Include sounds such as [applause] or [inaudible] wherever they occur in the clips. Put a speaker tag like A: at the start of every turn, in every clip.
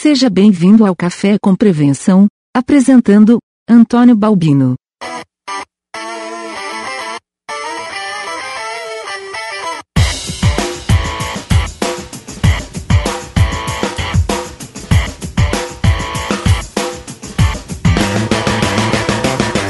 A: Seja bem-vindo ao Café com Prevenção, apresentando Antônio Balbino.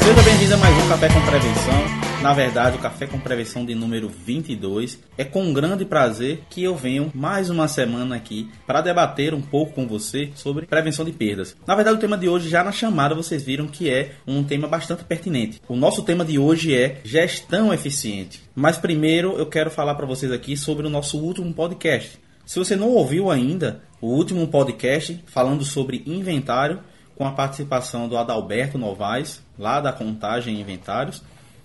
B: Seja bem-vindo a mais um Café com Prevenção. Na verdade, o Café com Prevenção de número 22. É com grande prazer que eu venho mais uma semana aqui para debater um pouco com você sobre prevenção de perdas. Na verdade, o tema de hoje, já na chamada, vocês viram que é um tema bastante pertinente. O nosso tema de hoje é gestão eficiente. Mas primeiro eu quero falar para vocês aqui sobre o nosso último podcast. Se você não ouviu ainda o último podcast falando sobre inventário, com a participação do Adalberto Novaes, lá da Contagem Inventários,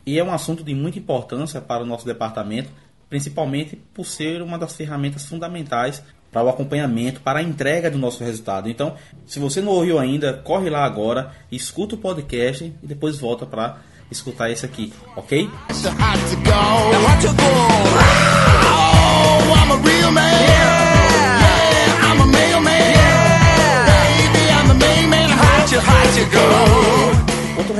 B: e é um assunto de muita importância para o nosso departamento, principalmente por ser uma das ferramentas fundamentais para o acompanhamento, para a entrega do nosso resultado. Então, se você não ouviu ainda, corre lá agora, escuta o podcast e depois volta para escutar esse aqui, ok?
C: So hot to go.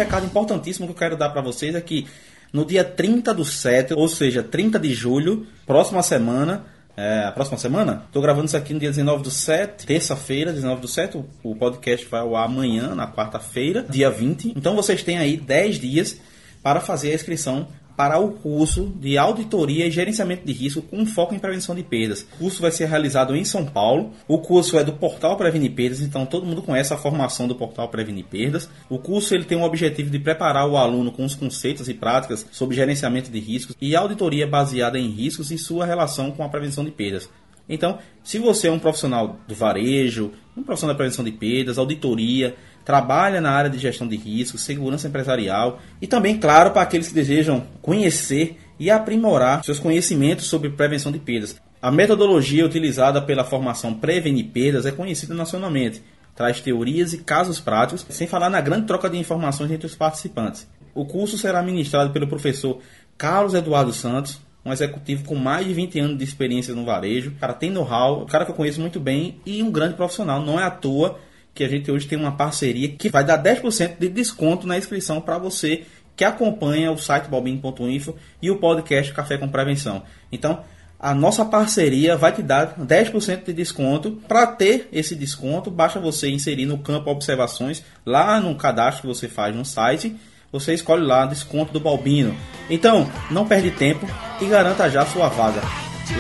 B: Recado importantíssimo que eu quero dar para vocês é que no dia 30 do 7, ou seja, 30 de julho, próxima semana, é, a próxima semana, estou gravando isso aqui no dia 19 do 7, terça-feira, 19 do 7, o, o podcast vai ao ar amanhã, na quarta-feira, dia 20. Então vocês têm aí 10 dias para fazer a inscrição para o curso de auditoria e gerenciamento de risco com foco em prevenção de perdas. O curso vai ser realizado em São Paulo. O curso é do Portal Prevenir Perdas, então todo mundo conhece a formação do Portal Prevenir Perdas. O curso ele tem o objetivo de preparar o aluno com os conceitos e práticas sobre gerenciamento de riscos e auditoria baseada em riscos e sua relação com a prevenção de perdas. Então, se você é um profissional do varejo, um profissional da prevenção de perdas, auditoria, trabalha na área de gestão de riscos, segurança empresarial e também, claro, para aqueles que desejam conhecer e aprimorar seus conhecimentos sobre prevenção de perdas. A metodologia utilizada pela formação Prevenir Perdas é conhecida nacionalmente. Traz teorias e casos práticos, sem falar na grande troca de informações entre os participantes. O curso será ministrado pelo professor Carlos Eduardo Santos, um executivo com mais de 20 anos de experiência no varejo. O cara tem know-how, um cara que eu conheço muito bem e um grande profissional. Não é à toa que a gente hoje tem uma parceria que vai dar 10% de desconto na inscrição para você que acompanha o site balbino.info e o podcast Café com Prevenção. Então, a nossa parceria vai te dar 10% de desconto. Para ter esse desconto, basta você inserir no campo observações, lá no cadastro que você faz no site, você escolhe lá desconto do Balbino. Então, não perde tempo e garanta já sua vaga.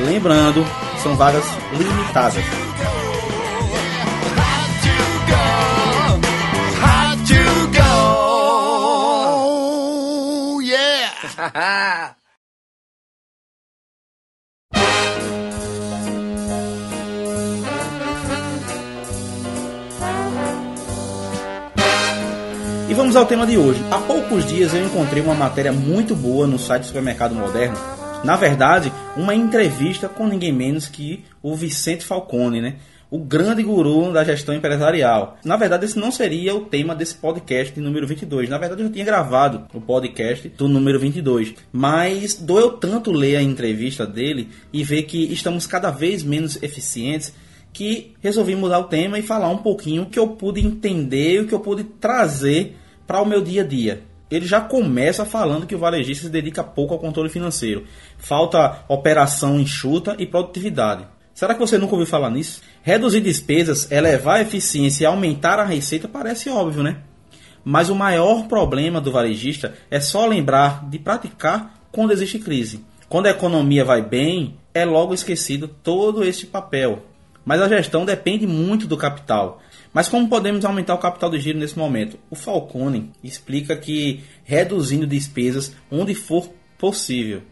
B: Lembrando, são vagas limitadas. [laughs] E vamos ao tema de hoje. Há poucos dias eu encontrei uma matéria muito boa no site do Supermercado Moderno. Na verdade, uma entrevista com ninguém menos que o Vicente Falcone, né? O grande guru da gestão empresarial. Na verdade, esse não seria o tema desse podcast de número 22. Na verdade, eu já tinha gravado o podcast do número 22. Mas doeu tanto ler a entrevista dele e ver que estamos cada vez menos eficientes que resolvi mudar o tema e falar um pouquinho o que eu pude entender, o que eu pude trazer para o meu dia a dia. Ele já começa falando que o varejista se dedica pouco ao controle financeiro. Falta operação enxuta e produtividade. Será que você nunca ouviu falar nisso? Reduzir despesas, elevar a eficiência e aumentar a receita parece óbvio, né? Mas o maior problema do varejista é só lembrar de praticar quando existe crise. Quando a economia vai bem, é logo esquecido todo este papel. Mas a gestão depende muito do capital. Mas como podemos aumentar o capital de giro nesse momento? O Falcone explica que reduzindo despesas onde for possível.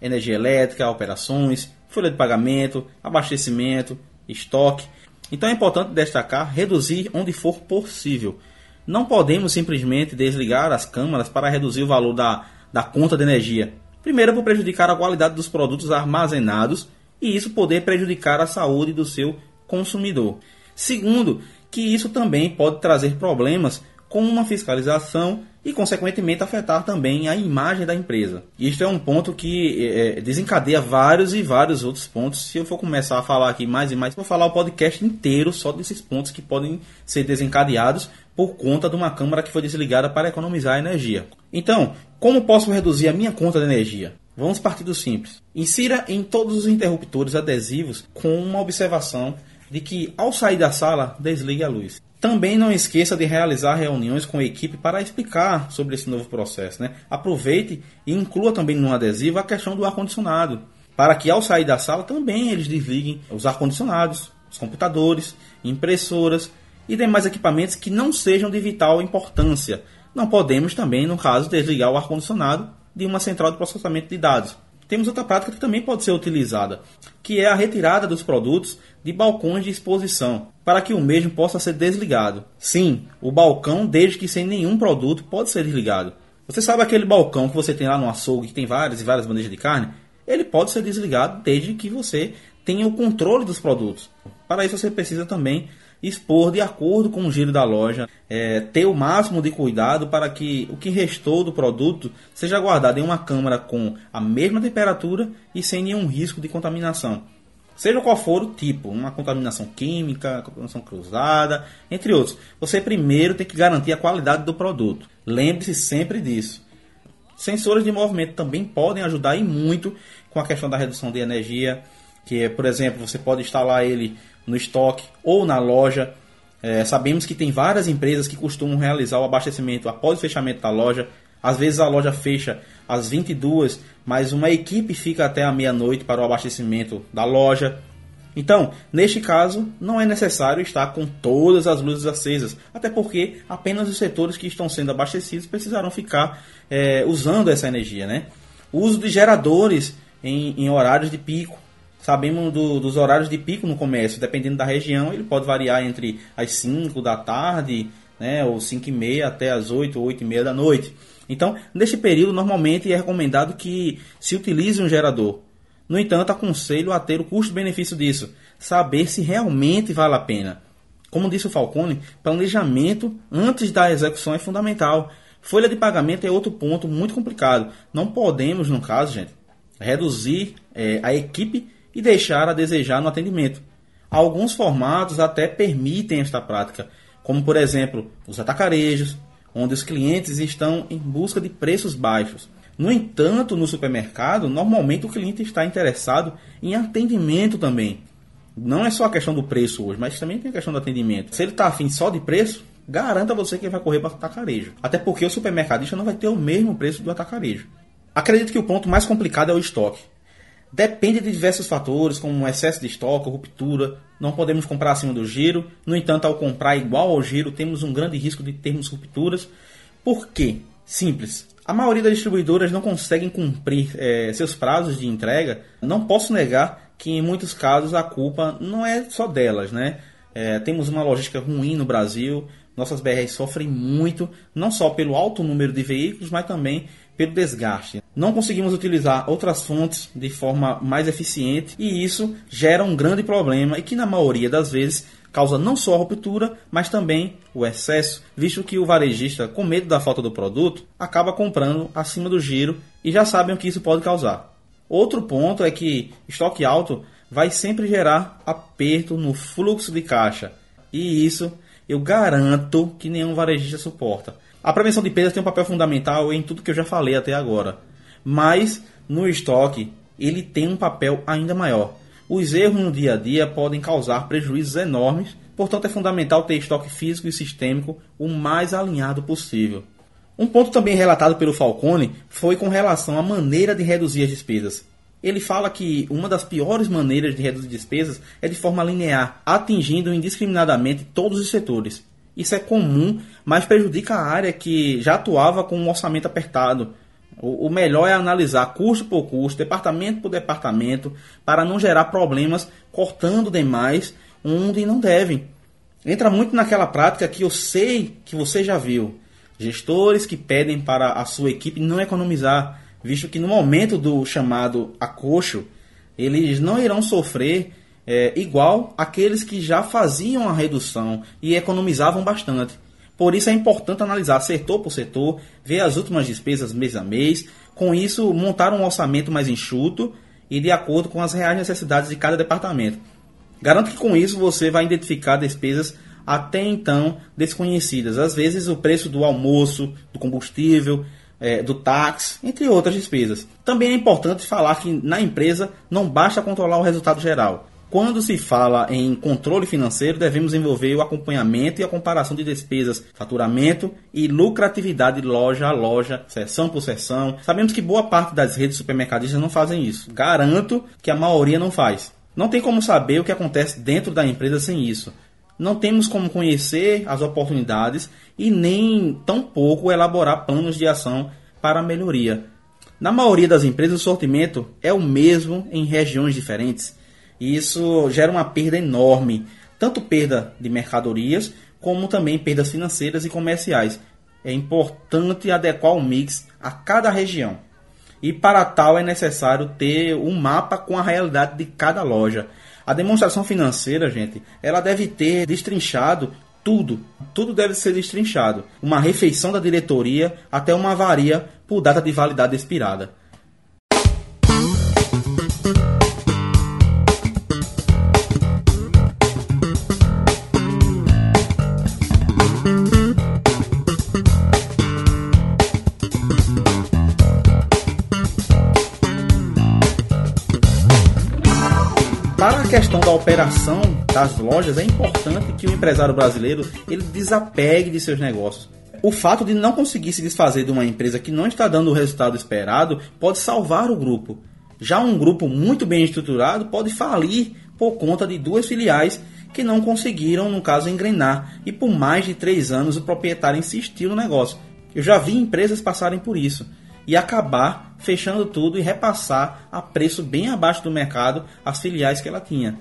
B: Energia elétrica, operações, folha de pagamento, abastecimento, estoque. Então é importante destacar reduzir onde for possível. Não podemos simplesmente desligar as câmaras para reduzir o valor da, da conta de energia. Primeiro, por prejudicar a qualidade dos produtos armazenados e isso poder prejudicar a saúde do seu consumidor. Segundo, que isso também pode trazer problemas com uma fiscalização e, consequentemente, afetar também a imagem da empresa. Isto é um ponto que é, desencadeia vários e vários outros pontos. Se eu for começar a falar aqui mais e mais, vou falar o podcast inteiro só desses pontos que podem ser desencadeados por conta de uma câmara que foi desligada para economizar energia. Então, como posso reduzir a minha conta de energia? Vamos partir do simples. Insira em todos os interruptores adesivos com uma observação de que ao sair da sala, desligue a luz. Também não esqueça de realizar reuniões com a equipe para explicar sobre esse novo processo. Né? Aproveite e inclua também no adesivo a questão do ar-condicionado, para que ao sair da sala também eles desliguem os ar-condicionados, os computadores, impressoras e demais equipamentos que não sejam de vital importância. Não podemos também, no caso, desligar o ar-condicionado de uma central de processamento de dados. Temos outra prática que também pode ser utilizada, que é a retirada dos produtos de balcões de exposição, para que o mesmo possa ser desligado. Sim, o balcão, desde que sem nenhum produto, pode ser desligado. Você sabe aquele balcão que você tem lá no açougue, que tem várias e várias bandejas de carne? Ele pode ser desligado desde que você tenha o controle dos produtos. Para isso você precisa também expor de acordo com o giro da loja, é, ter o máximo de cuidado para que o que restou do produto seja guardado em uma câmara com a mesma temperatura e sem nenhum risco de contaminação. Seja qual for o tipo, uma contaminação química, contaminação cruzada, entre outros. Você primeiro tem que garantir a qualidade do produto. Lembre-se sempre disso. Sensores de movimento também podem ajudar e muito com a questão da redução de energia, que é, por exemplo, você pode instalar ele no estoque ou na loja. É, sabemos que tem várias empresas que costumam realizar o abastecimento após o fechamento da loja. Às vezes a loja fecha às 22, mas uma equipe fica até a meia-noite para o abastecimento da loja. Então, neste caso, não é necessário estar com todas as luzes acesas, até porque apenas os setores que estão sendo abastecidos precisarão ficar é, usando essa energia. Né? O uso de geradores em, em horários de pico Sabemos do, dos horários de pico no comércio, dependendo da região, ele pode variar entre as 5 da tarde, né, ou 5 e meia até as 8 ou 8 e meia da noite. Então, nesse período, normalmente é recomendado que se utilize um gerador. No entanto, aconselho a ter o custo-benefício disso, saber se realmente vale a pena. Como disse o Falcone, planejamento antes da execução é fundamental. Folha de pagamento é outro ponto muito complicado. Não podemos, no caso, gente, reduzir é, a equipe e deixar a desejar no atendimento. Alguns formatos até permitem esta prática, como por exemplo os atacarejos, onde os clientes estão em busca de preços baixos. No entanto, no supermercado, normalmente o cliente está interessado em atendimento também. Não é só a questão do preço hoje, mas também tem a questão do atendimento. Se ele está afim só de preço, garanta você que vai correr para o atacarejo. Até porque o supermercadista não vai ter o mesmo preço do atacarejo. Acredito que o ponto mais complicado é o estoque. Depende de diversos fatores, como excesso de estoque, ruptura. Não podemos comprar acima do giro. No entanto, ao comprar igual ao giro, temos um grande risco de termos rupturas. Por quê? Simples. A maioria das distribuidoras não conseguem cumprir é, seus prazos de entrega. Não posso negar que em muitos casos a culpa não é só delas, né? É, temos uma logística ruim no Brasil. Nossas BRs sofrem muito, não só pelo alto número de veículos, mas também pelo desgaste. Não conseguimos utilizar outras fontes de forma mais eficiente e isso gera um grande problema e que na maioria das vezes causa não só a ruptura, mas também o excesso, visto que o varejista, com medo da falta do produto, acaba comprando acima do giro e já sabem o que isso pode causar. Outro ponto é que estoque alto vai sempre gerar aperto no fluxo de caixa e isso eu garanto que nenhum varejista suporta. A prevenção de perdas tem um papel fundamental em tudo que eu já falei até agora, mas no estoque ele tem um papel ainda maior. Os erros no dia a dia podem causar prejuízos enormes, portanto é fundamental ter estoque físico e sistêmico o mais alinhado possível. Um ponto também relatado pelo Falcone foi com relação à maneira de reduzir as despesas. Ele fala que uma das piores maneiras de reduzir despesas é de forma linear, atingindo indiscriminadamente todos os setores. Isso é comum, mas prejudica a área que já atuava com um orçamento apertado. O, melhor é analisar custo por custo, departamento por departamento, para não gerar problemas cortando demais onde não devem. Entra muito naquela prática que eu sei que você já viu. Gestores que pedem para a sua equipe não economizar, visto que no momento do chamado acocho, eles não irão sofrer é, igual aqueles que já faziam a redução e economizavam bastante. Por isso é importante analisar setor por setor, ver as últimas despesas mês a mês, com isso montar um orçamento mais enxuto e de acordo com as reais necessidades de cada departamento. Garanto que com isso você vai identificar despesas até então desconhecidas. Às vezes o preço do almoço, do combustível, é, do táxi, entre outras despesas. Também é importante falar que na empresa não basta controlar o resultado geral. Quando se fala em controle financeiro, devemos envolver o acompanhamento e a comparação de despesas, faturamento e lucratividade loja a loja, seção por seção. Sabemos que boa parte das redes supermercadistas não fazem isso. Garanto que a maioria não faz. Não tem como saber o que acontece dentro da empresa sem isso. Não temos como conhecer as oportunidades e nem tampouco elaborar planos de ação para melhoria. Na maioria das empresas, o sortimento é o mesmo em regiões diferentes. E isso gera uma perda enorme, tanto perda de mercadorias, como também perdas financeiras e comerciais. É importante adequar o mix a cada região. E para tal é necessário ter um mapa com a realidade de cada loja. A demonstração financeira, gente, ela deve ter destrinchado tudo. Tudo deve ser destrinchado. Uma refeição da diretoria até uma avaria por data de validade expirada. Questão da operação das lojas, é importante que o empresário brasileiro ele desapegue de seus negócios. O fato de não conseguir se desfazer de uma empresa que não está dando o resultado esperado pode salvar o grupo. Já um grupo muito bem estruturado pode falir por conta de duas filiais que não conseguiram, no caso, engrenar. E por mais de três anos o proprietário insistiu no negócio. Eu já vi empresas passarem por isso e acabar fechando tudo e repassar a preço bem abaixo do mercado as filiais que ela tinha.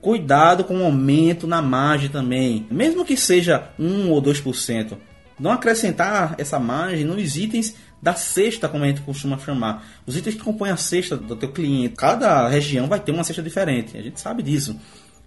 B: Cuidado com o aumento na margem também, mesmo que seja 1 ou 2%. Não acrescentar essa margem nos itens da cesta, como a gente costuma chamar. Os itens que compõem a cesta do teu cliente. Cada região vai ter uma cesta diferente, a gente sabe disso.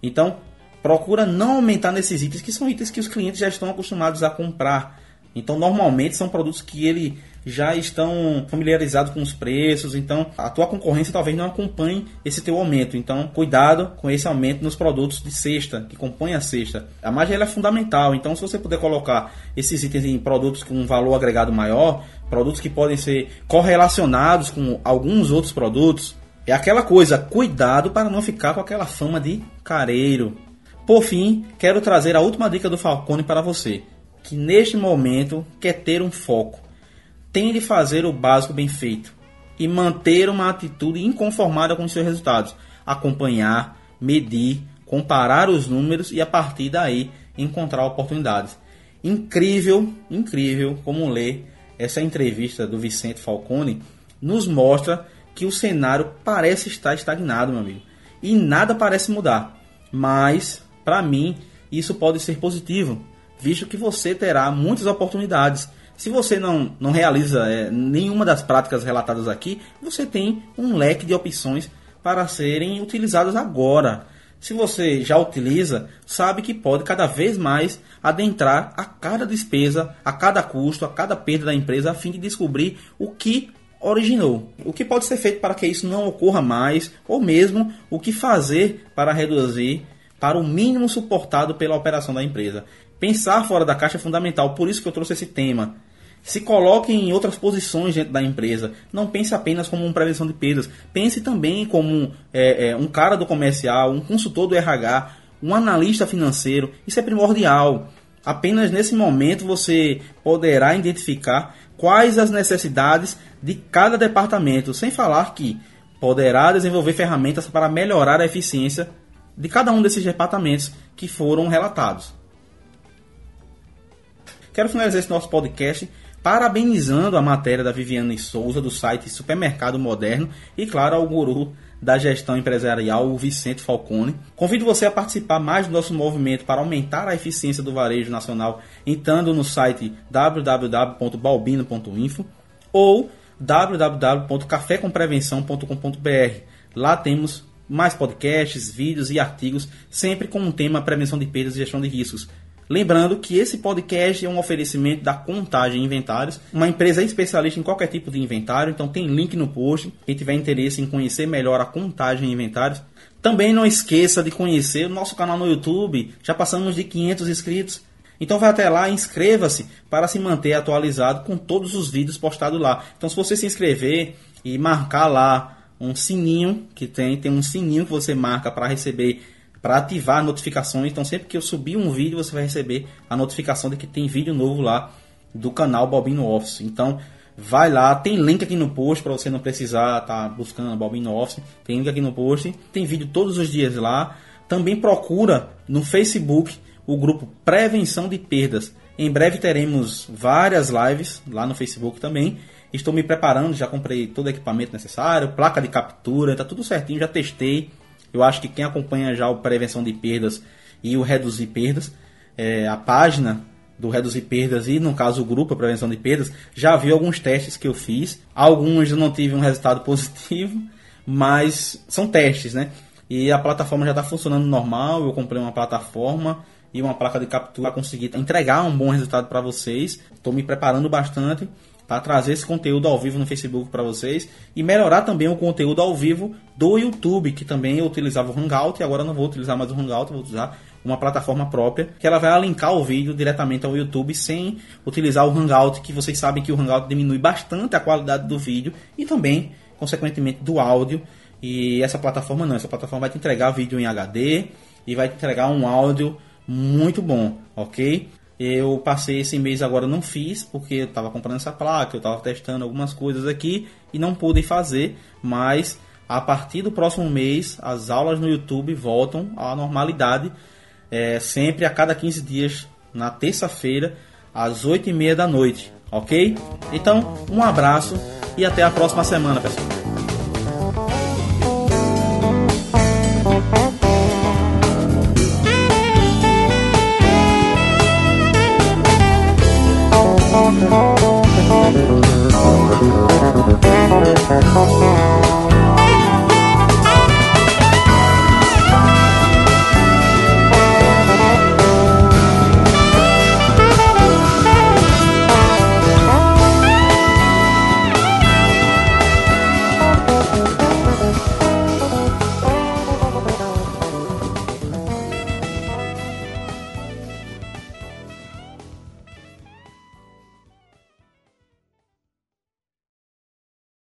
B: Então, procura não aumentar nesses itens que são itens que os clientes já estão acostumados a comprar. Então, normalmente são produtos que ele já estão familiarizados com os preços, então a tua concorrência talvez não acompanhe esse teu aumento. Então, cuidado com esse aumento nos produtos de cesta, que compõem a cesta. A margem é fundamental, então se você puder colocar esses itens em produtos com um valor agregado maior, produtos que podem ser correlacionados com alguns outros produtos, é aquela coisa, cuidado para não ficar com aquela fama de careiro. Por fim, quero trazer a última dica do Falcone para você, que neste momento quer ter um foco tem de fazer o básico bem feito e manter uma atitude inconformada com os seus resultados. Acompanhar, medir, comparar os números e a partir daí encontrar oportunidades. Incrível, incrível como ler essa entrevista do Vicente Falcone nos mostra que o cenário parece estar estagnado, meu amigo, e nada parece mudar. Mas, para mim, isso pode ser positivo, visto que você terá muitas oportunidades se você não, não realiza é, nenhuma das práticas relatadas aqui, você tem um leque de opções para serem utilizadas agora. Se você já utiliza, sabe que pode cada vez mais adentrar a cada despesa, a cada custo, a cada perda da empresa, a fim de descobrir o que originou. O que pode ser feito para que isso não ocorra mais, ou mesmo o que fazer para reduzir para o mínimo suportado pela operação da empresa. Pensar fora da caixa é fundamental, por isso que eu trouxe esse tema. Se coloque em outras posições dentro da empresa. Não pense apenas como uma prevenção de perdas. Pense também como é, é, um cara do comercial, um consultor do RH, um analista financeiro. Isso é primordial. Apenas nesse momento você poderá identificar quais as necessidades de cada departamento, sem falar que poderá desenvolver ferramentas para melhorar a eficiência de cada um desses departamentos que foram relatados. Quero finalizar esse nosso podcast parabenizando a matéria da Viviane Souza do site Supermercado Moderno e, claro, ao guru da gestão empresarial, o Vicente Falcone. Convido você a participar mais do nosso movimento para aumentar a eficiência do varejo nacional entrando no site www.balbino.info ou www.cafécomprevenção.com.br. Lá temos mais podcasts, vídeos e artigos, sempre com um tema prevenção de perdas e gestão de riscos. Lembrando que esse podcast é um oferecimento da Contagem Inventários, uma empresa especialista em qualquer tipo de inventário, então tem link no post. Quem tiver interesse em conhecer melhor a Contagem Inventários, também não esqueça de conhecer o nosso canal no YouTube. Já passamos de 500 inscritos. Então vai até lá, inscreva-se para se manter atualizado com todos os vídeos postados lá. Então se você se inscrever e marcar lá um sininho que tem, tem um sininho que você marca para receber para ativar notificações. Então, sempre que eu subir um vídeo, você vai receber a notificação de que tem vídeo novo lá do canal Bobino Office. Então, vai lá, tem link aqui no post para você não precisar estar tá buscando Bobino Office. Tem link aqui no post, tem vídeo todos os dias lá. Também procura no Facebook o grupo Prevenção de Perdas. Em breve teremos várias lives lá no Facebook também. Estou me preparando, já comprei todo o equipamento necessário, placa de captura, tá tudo certinho, já testei. Eu acho que quem acompanha já o Prevenção de Perdas e o Reduzir Perdas, é, a página do Reduzir Perdas e, no caso, o grupo a Prevenção de Perdas, já viu alguns testes que eu fiz. Alguns eu não tive um resultado [laughs] positivo, mas são testes, né? E a plataforma já está funcionando normal. Eu comprei uma plataforma e uma placa de captura para conseguir entregar um bom resultado para vocês. Estou me preparando bastante para trazer esse conteúdo ao vivo no Facebook para vocês e melhorar também o conteúdo ao vivo do YouTube, que também eu utilizava o Hangout e agora não vou utilizar mais o Hangout, vou utilizar uma plataforma própria que ela vai linkar o vídeo diretamente ao YouTube sem utilizar o Hangout, que vocês sabem que o Hangout diminui bastante a qualidade do vídeo e também, consequentemente, do áudio. E essa plataforma não, essa plataforma vai te entregar vídeo em HD e vai te entregar um áudio muito bom, ok? Eu passei esse mês agora não fiz porque eu estava comprando essa placa, eu estava testando algumas coisas aqui e não pude fazer, mas a partir do próximo mês as aulas no YouTube voltam à normalidade, é, sempre a cada 15 dias, na terça-feira, às 8 e meia da noite, ok? Então, um abraço e até a próxima semana, pessoal.
C: Thank you.